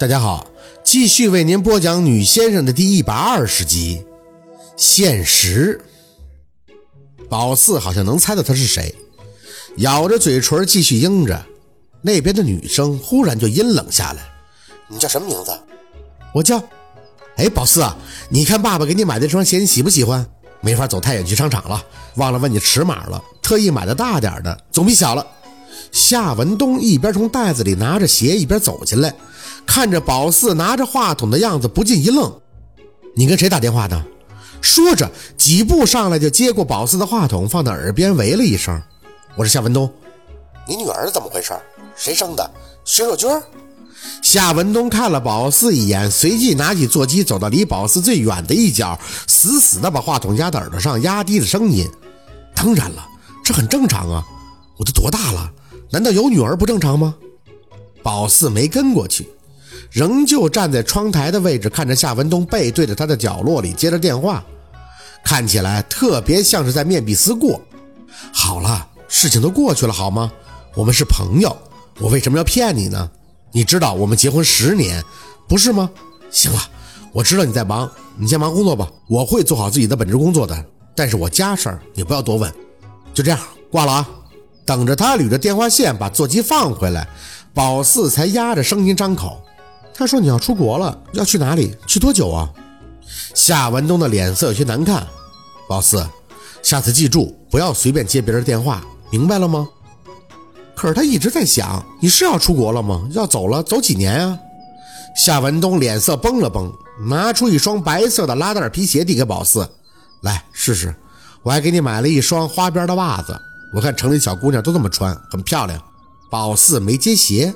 大家好，继续为您播讲《女先生》的第一百二十集。现实，宝四好像能猜到他是谁，咬着嘴唇继续应着。那边的女生忽然就阴冷下来：“你叫什么名字？”“我叫……哎，宝四啊，你看爸爸给你买的这双鞋，你喜不喜欢？没法走太远去商场了，忘了问你尺码了，特意买的大点的，总比小了。”夏文东一边从袋子里拿着鞋，一边走进来。看着宝四拿着话筒的样子，不禁一愣：“你跟谁打电话呢？”说着，几步上来就接过宝四的话筒，放在耳边，喂了一声：“我是夏文东。”“你女儿怎么回事？谁生的？薛若君？”夏文东看了宝四一眼，随即拿起座机，走到离宝四最远的一角，死死地把话筒压在耳朵上，压低了声音：“当然了，这很正常啊，我都多大了？难道有女儿不正常吗？”宝四没跟过去。仍旧站在窗台的位置，看着夏文东背对着他的角落里接着电话，看起来特别像是在面壁思过。好了，事情都过去了，好吗？我们是朋友，我为什么要骗你呢？你知道我们结婚十年，不是吗？行了，我知道你在忙，你先忙工作吧，我会做好自己的本职工作的。但是我家事儿你不要多问。就这样，挂了啊。等着他捋着电话线把座机放回来，宝四才压着声音张口。他说：“你要出国了，要去哪里？去多久啊？”夏文东的脸色有些难看。宝四，下次记住不要随便接别人电话，明白了吗？可是他一直在想，你是要出国了吗？要走了，走几年啊？夏文东脸色绷了绷，拿出一双白色的拉带皮鞋递给宝四：“来试试，我还给你买了一双花边的袜子，我看城里小姑娘都这么穿，很漂亮。”宝四没接鞋。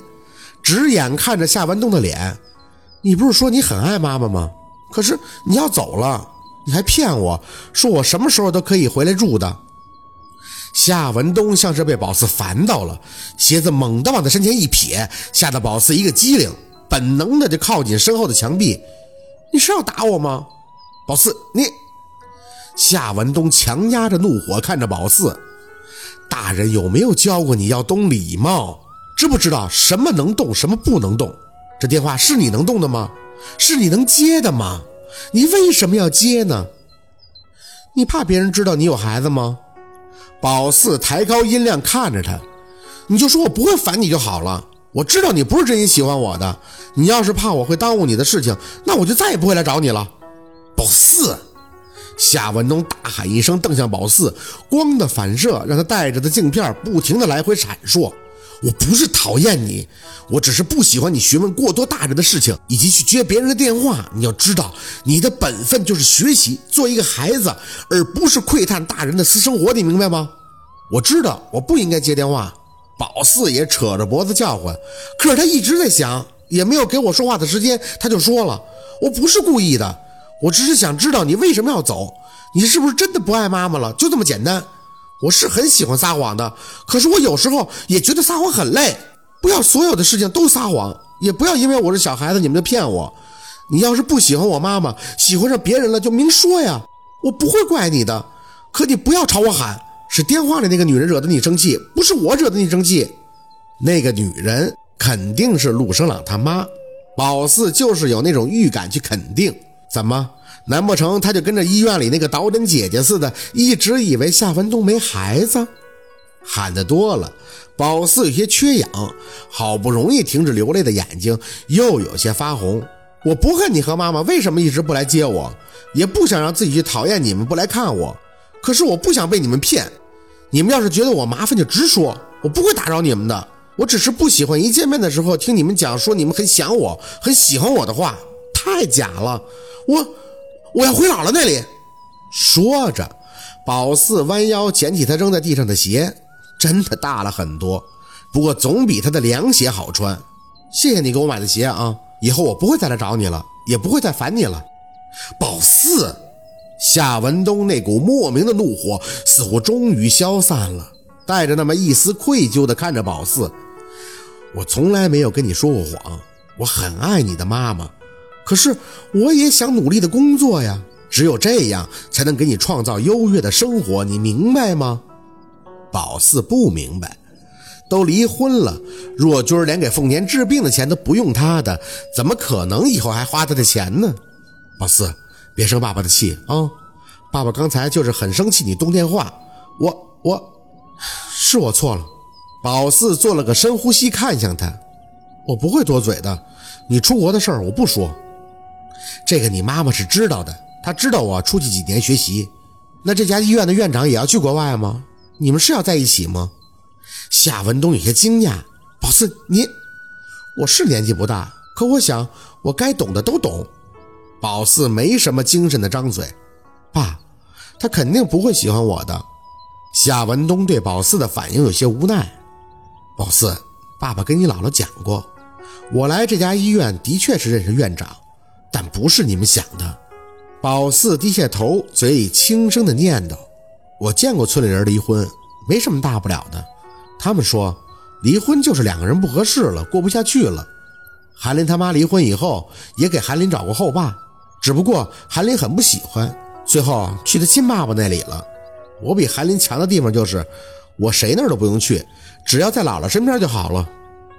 直眼看着夏文东的脸，你不是说你很爱妈妈吗？可是你要走了，你还骗我说我什么时候都可以回来住的。夏文东像是被宝四烦到了，鞋子猛地往他身前一撇，吓得宝四一个机灵，本能的就靠近身后的墙壁。你是要打我吗？宝四，你……夏文东强压着怒火看着宝四，大人有没有教过你要懂礼貌？知不知道什么能动，什么不能动？这电话是你能动的吗？是你能接的吗？你为什么要接呢？你怕别人知道你有孩子吗？宝四抬高音量看着他，你就说我不会烦你就好了。我知道你不是真心喜欢我的，你要是怕我会耽误你的事情，那我就再也不会来找你了。宝四，夏文东大喊一声，瞪向宝四，光的反射让他戴着的镜片不停的来回闪烁。我不是讨厌你，我只是不喜欢你询问过多大人的事情，以及去接别人的电话。你要知道，你的本分就是学习，做一个孩子，而不是窥探大人的私生活。你明白吗？我知道我不应该接电话。宝四也扯着脖子叫唤，可是他一直在想，也没有给我说话的时间。他就说了：“我不是故意的，我只是想知道你为什么要走，你是不是真的不爱妈妈了？就这么简单。”我是很喜欢撒谎的，可是我有时候也觉得撒谎很累。不要所有的事情都撒谎，也不要因为我是小孩子你们就骗我。你要是不喜欢我妈妈，喜欢上别人了就明说呀，我不会怪你的。可你不要朝我喊，是电话里那个女人惹得你生气，不是我惹得你生气。那个女人肯定是陆生朗他妈，宝四就是有那种预感去肯定。怎么？难不成他就跟着医院里那个导诊姐姐似的，一直以为夏文东没孩子？喊得多了，宝四有些缺氧，好不容易停止流泪的眼睛又有些发红。我不恨你和妈妈，为什么一直不来接我？也不想让自己去讨厌你们不来看我。可是我不想被你们骗。你们要是觉得我麻烦，就直说，我不会打扰你们的。我只是不喜欢一见面的时候听你们讲说你们很想我，很喜欢我的话，太假了。我。我要回姥姥那里。说着，宝四弯腰捡起他扔在地上的鞋，真的大了很多，不过总比他的凉鞋好穿。谢谢你给我买的鞋啊！以后我不会再来找你了，也不会再烦你了。宝四，夏文东那股莫名的怒火似乎终于消散了，带着那么一丝愧疚地看着宝四：“我从来没有跟你说过谎，我很爱你的妈妈。”可是我也想努力的工作呀，只有这样才能给你创造优越的生活，你明白吗？宝四不明白，都离婚了，若君连给凤年治病的钱都不用他的，怎么可能以后还花他的钱呢？宝四，别生爸爸的气啊！爸爸刚才就是很生气，你动电话，我我是我错了。宝四做了个深呼吸，看向他，我不会多嘴的。你出国的事儿我不说，这个你妈妈是知道的，她知道我出去几年学习。那这家医院的院长也要去国外吗？你们是要在一起吗？夏文东有些惊讶。宝四，你，我是年纪不大，可我想我该懂的都懂。宝四没什么精神的张嘴，爸，他肯定不会喜欢我的。夏文东对宝四的反应有些无奈。宝四，爸爸跟你姥姥讲过，我来这家医院的确是认识院长，但不是你们想的。宝四低下头，嘴里轻声的念叨：“我见过村里人离婚，没什么大不了的。他们说，离婚就是两个人不合适了，过不下去了。韩林他妈离婚以后，也给韩林找过后爸，只不过韩林很不喜欢，最后去他亲爸爸那里了。我比韩林强的地方就是，我谁那儿都不用去，只要在姥姥身边就好了。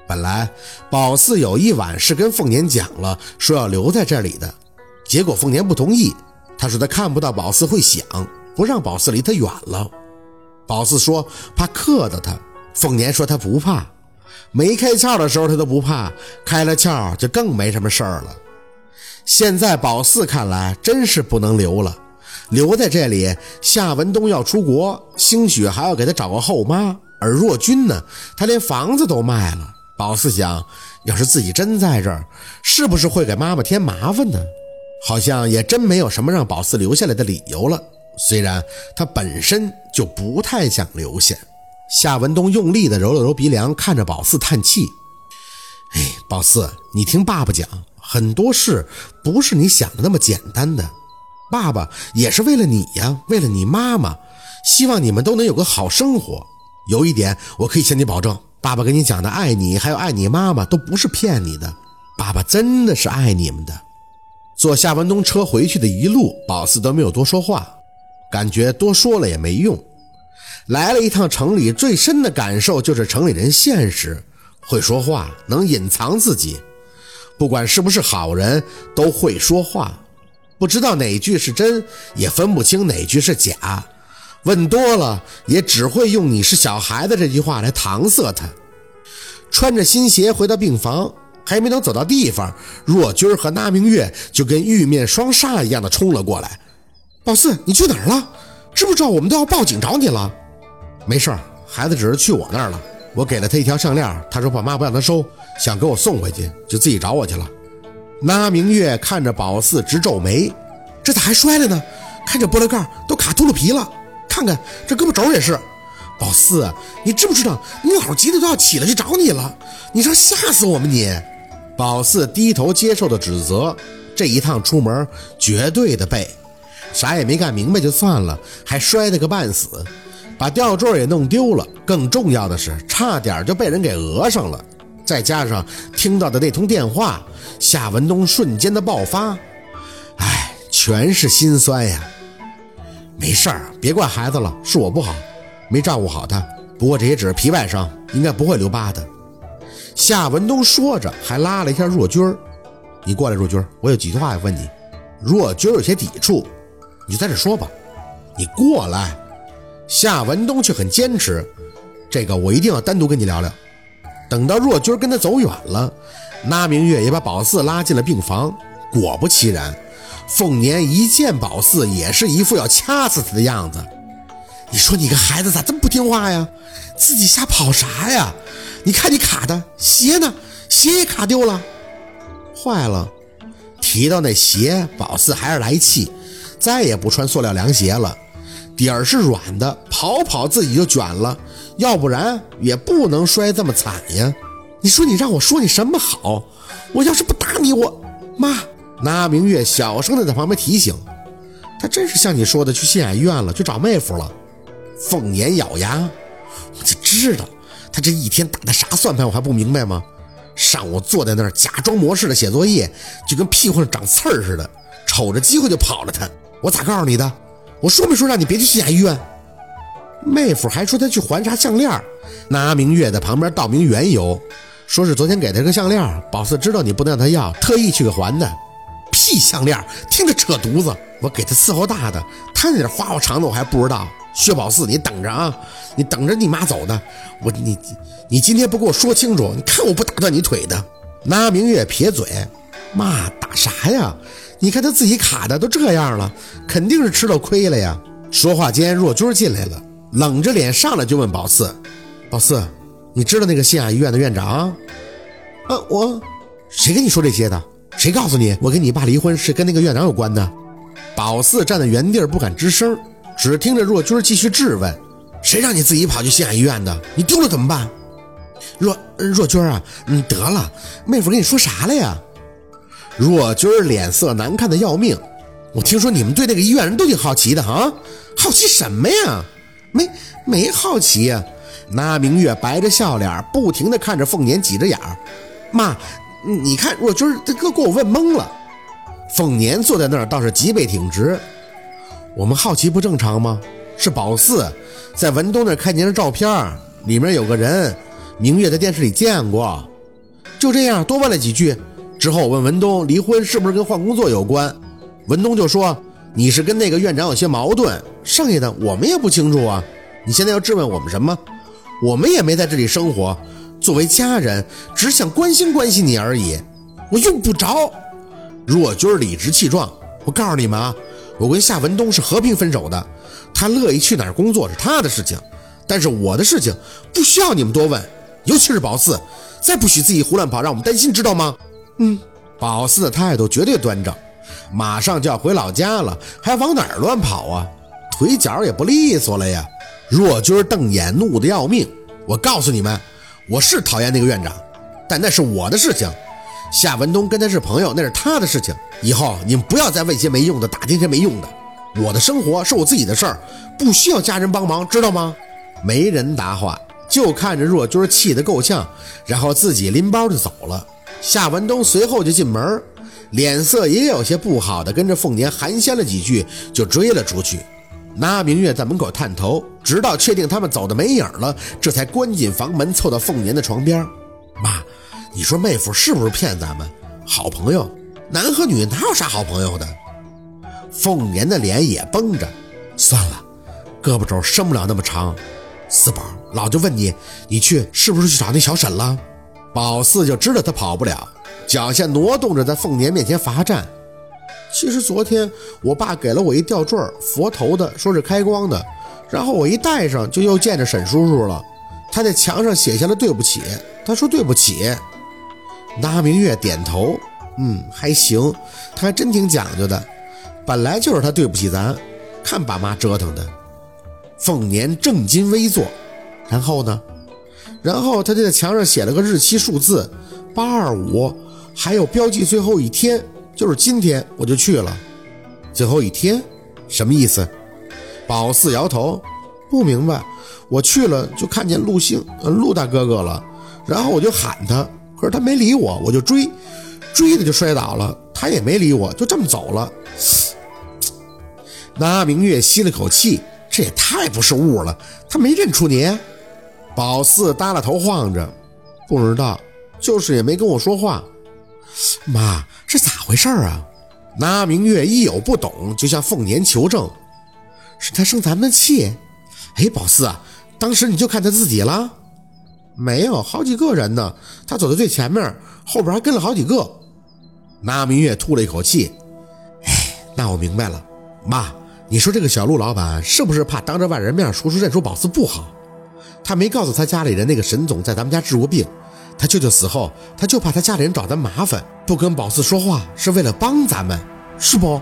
本来宝四有一晚是跟凤年讲了，说要留在这里的。”结果凤年不同意，他说他看不到宝四会想，不让宝四离他远了。宝四说怕克到他，凤年说他不怕，没开窍的时候他都不怕，开了窍就更没什么事儿了。现在宝四看来真是不能留了，留在这里，夏文东要出国，兴许还要给他找个后妈，而若君呢，他连房子都卖了。宝四想，要是自己真在这儿，是不是会给妈妈添麻烦呢？好像也真没有什么让宝四留下来的理由了。虽然他本身就不太想留下。夏文东用力地揉了揉鼻梁，看着宝四叹气：“哎，宝四，你听爸爸讲，很多事不是你想的那么简单的。爸爸也是为了你呀，为了你妈妈，希望你们都能有个好生活。有一点我可以向你保证，爸爸跟你讲的爱你，还有爱你妈妈，都不是骗你的。爸爸真的是爱你们的。”坐夏文东车回去的一路，宝四都没有多说话，感觉多说了也没用。来了一趟城里，最深的感受就是城里人现实，会说话，能隐藏自己，不管是不是好人，都会说话。不知道哪句是真，也分不清哪句是假。问多了，也只会用“你是小孩子”这句话来搪塞他。穿着新鞋回到病房。还没等走到地方，若君和那明月就跟玉面双煞一样的冲了过来。宝四，你去哪儿了？知不知道我们都要报警找你了？没事儿，孩子只是去我那儿了。我给了他一条项链，他说爸妈不让他收，想给我送回去，就自己找我去了。那明月看着宝四直皱眉，这咋还摔了呢？看这玻璃盖都卡秃噜皮了，看看这胳膊肘也是。宝四，你知不知道你老急得都要起来去找你了？你说吓死我们你！宝四低头接受的指责，这一趟出门绝对的背，啥也没干明白就算了，还摔得个半死，把吊坠也弄丢了。更重要的是，差点就被人给讹上了。再加上听到的那通电话，夏文东瞬间的爆发，哎，全是心酸呀。没事儿，别怪孩子了，是我不好，没照顾好他。不过这也只是皮外伤，应该不会留疤的。夏文东说着，还拉了一下若军儿：“你过来，若军儿，我有几句话要问你。”若军儿有些抵触：“你就在这说吧。”你过来。夏文东却很坚持：“这个我一定要单独跟你聊聊。”等到若军儿跟他走远了，那明月也把宝四拉进了病房。果不其然，凤年一见宝四，也是一副要掐死他的样子。你说你个孩子咋这么不听话呀？自己瞎跑啥呀？你看你卡的鞋呢？鞋也卡丢了，坏了。提到那鞋，宝四还是来气，再也不穿塑料凉鞋了。底儿是软的，跑跑自己就卷了，要不然也不能摔这么惨呀。你说你让我说你什么好？我要是不打你，我妈。那明月小声的在旁边提醒，他真是像你说的去县海医院了，去找妹夫了。凤眼咬牙，我就知道。他这一天打的啥算盘，我还不明白吗？上午坐在那儿假装模式的写作业，就跟屁股上长刺儿似的，瞅着机会就跑了。他，我咋告诉你的？我说没说让你别去县雅医院？妹夫还说他去还啥项链。那明月在旁边道明缘由，说是昨天给他个项链，宝四知道你不能让他要，特意去给还的。屁项链，听着扯犊子！我给他伺候大的，他那点花花肠子我还不知道。薛宝四，你等着啊，你等着你妈走的。我你你今天不给我说清楚，你看我不打断你腿的。那明月撇嘴，妈打啥呀？你看他自己卡的都这样了，肯定是吃了亏了呀。说话间，若君进来了，冷着脸上来就问宝四：“宝四，你知道那个县医院的院长？”“啊，我谁跟你说这些的？谁告诉你我跟你爸离婚是跟那个院长有关的？”宝四站在原地不敢吱声，只听着若君继续质问：“谁让你自己跑去新雅医院的？你丢了怎么办？”若若君啊，你得了，妹夫跟你说啥了呀？若君脸色难看的要命。我听说你们对那个医院人都挺好奇的啊，好奇什么呀？没没好奇呀？那明月白着笑脸，不停地看着凤年，挤着眼儿。妈，你看若君这哥给我问懵了。凤年坐在那儿倒是脊背挺直。我们好奇不正常吗？是宝四在文东那儿看见的照片，里面有个人。明月在电视里见过，就这样多问了几句之后，我问文东离婚是不是跟换工作有关，文东就说你是跟那个院长有些矛盾，剩下的我们也不清楚啊。你现在要质问我们什么？我们也没在这里生活，作为家人只想关心关心你而已。我用不着。若君理直气壮，我告诉你们啊，我跟夏文东是和平分手的，他乐意去哪儿工作是他的事情，但是我的事情不需要你们多问。尤其是宝四，再不许自己胡乱跑，让我们担心，知道吗？嗯，宝四的态度绝对端正，马上就要回老家了，还往哪儿乱跑啊？腿脚也不利索了呀！若君瞪眼，怒得要命。我告诉你们，我是讨厌那个院长，但那是我的事情。夏文东跟他是朋友，那是他的事情。以后你们不要再问些没用的，打听些没用的。我的生活是我自己的事儿，不需要家人帮忙，知道吗？没人答话。就看着若君气得够呛，然后自己拎包就走了。夏文东随后就进门，脸色也有些不好的，跟着凤年寒暄了几句，就追了出去。那明月在门口探头，直到确定他们走的没影了，这才关紧房门，凑到凤年的床边。妈，你说妹夫是不是骗咱们？好朋友，男和女哪有啥好朋友的？凤年的脸也绷着，算了，胳膊肘伸不了那么长。四宝，老就问你，你去是不是去找那小沈了？宝四就知道他跑不了，脚下挪动着，在凤年面前罚站。其实昨天我爸给了我一吊坠，佛头的，说是开光的，然后我一戴上，就又见着沈叔叔了。他在墙上写下了对不起，他说对不起。那明月点头，嗯，还行，他还真挺讲究的。本来就是他对不起咱，看爸妈折腾的。凤年正襟危坐，然后呢？然后他就在墙上写了个日期数字八二五，还有标记最后一天，就是今天我就去了。最后一天什么意思？宝四摇头，不明白。我去了就看见陆星，陆大哥哥了，然后我就喊他，可是他没理我，我就追，追的就摔倒了，他也没理我，就这么走了。那明月吸了口气。这也太不是物了，他没认出你。宝四耷拉头晃着，不知道，就是也没跟我说话。妈，这咋回事啊？那明月一有不懂，就向凤年求证。是他生咱们的气。哎，宝四啊，当时你就看他自己了？没有，好几个人呢。他走在最前面，后边还跟了好几个。那明月吐了一口气。哎，那我明白了，妈。你说这个小陆老板是不是怕当着外人面说出认出宝四不好？他没告诉他家里人那个沈总在咱们家治过病，他舅舅死后他就怕他家里人找咱麻烦，不跟宝四说话是为了帮咱们，是不？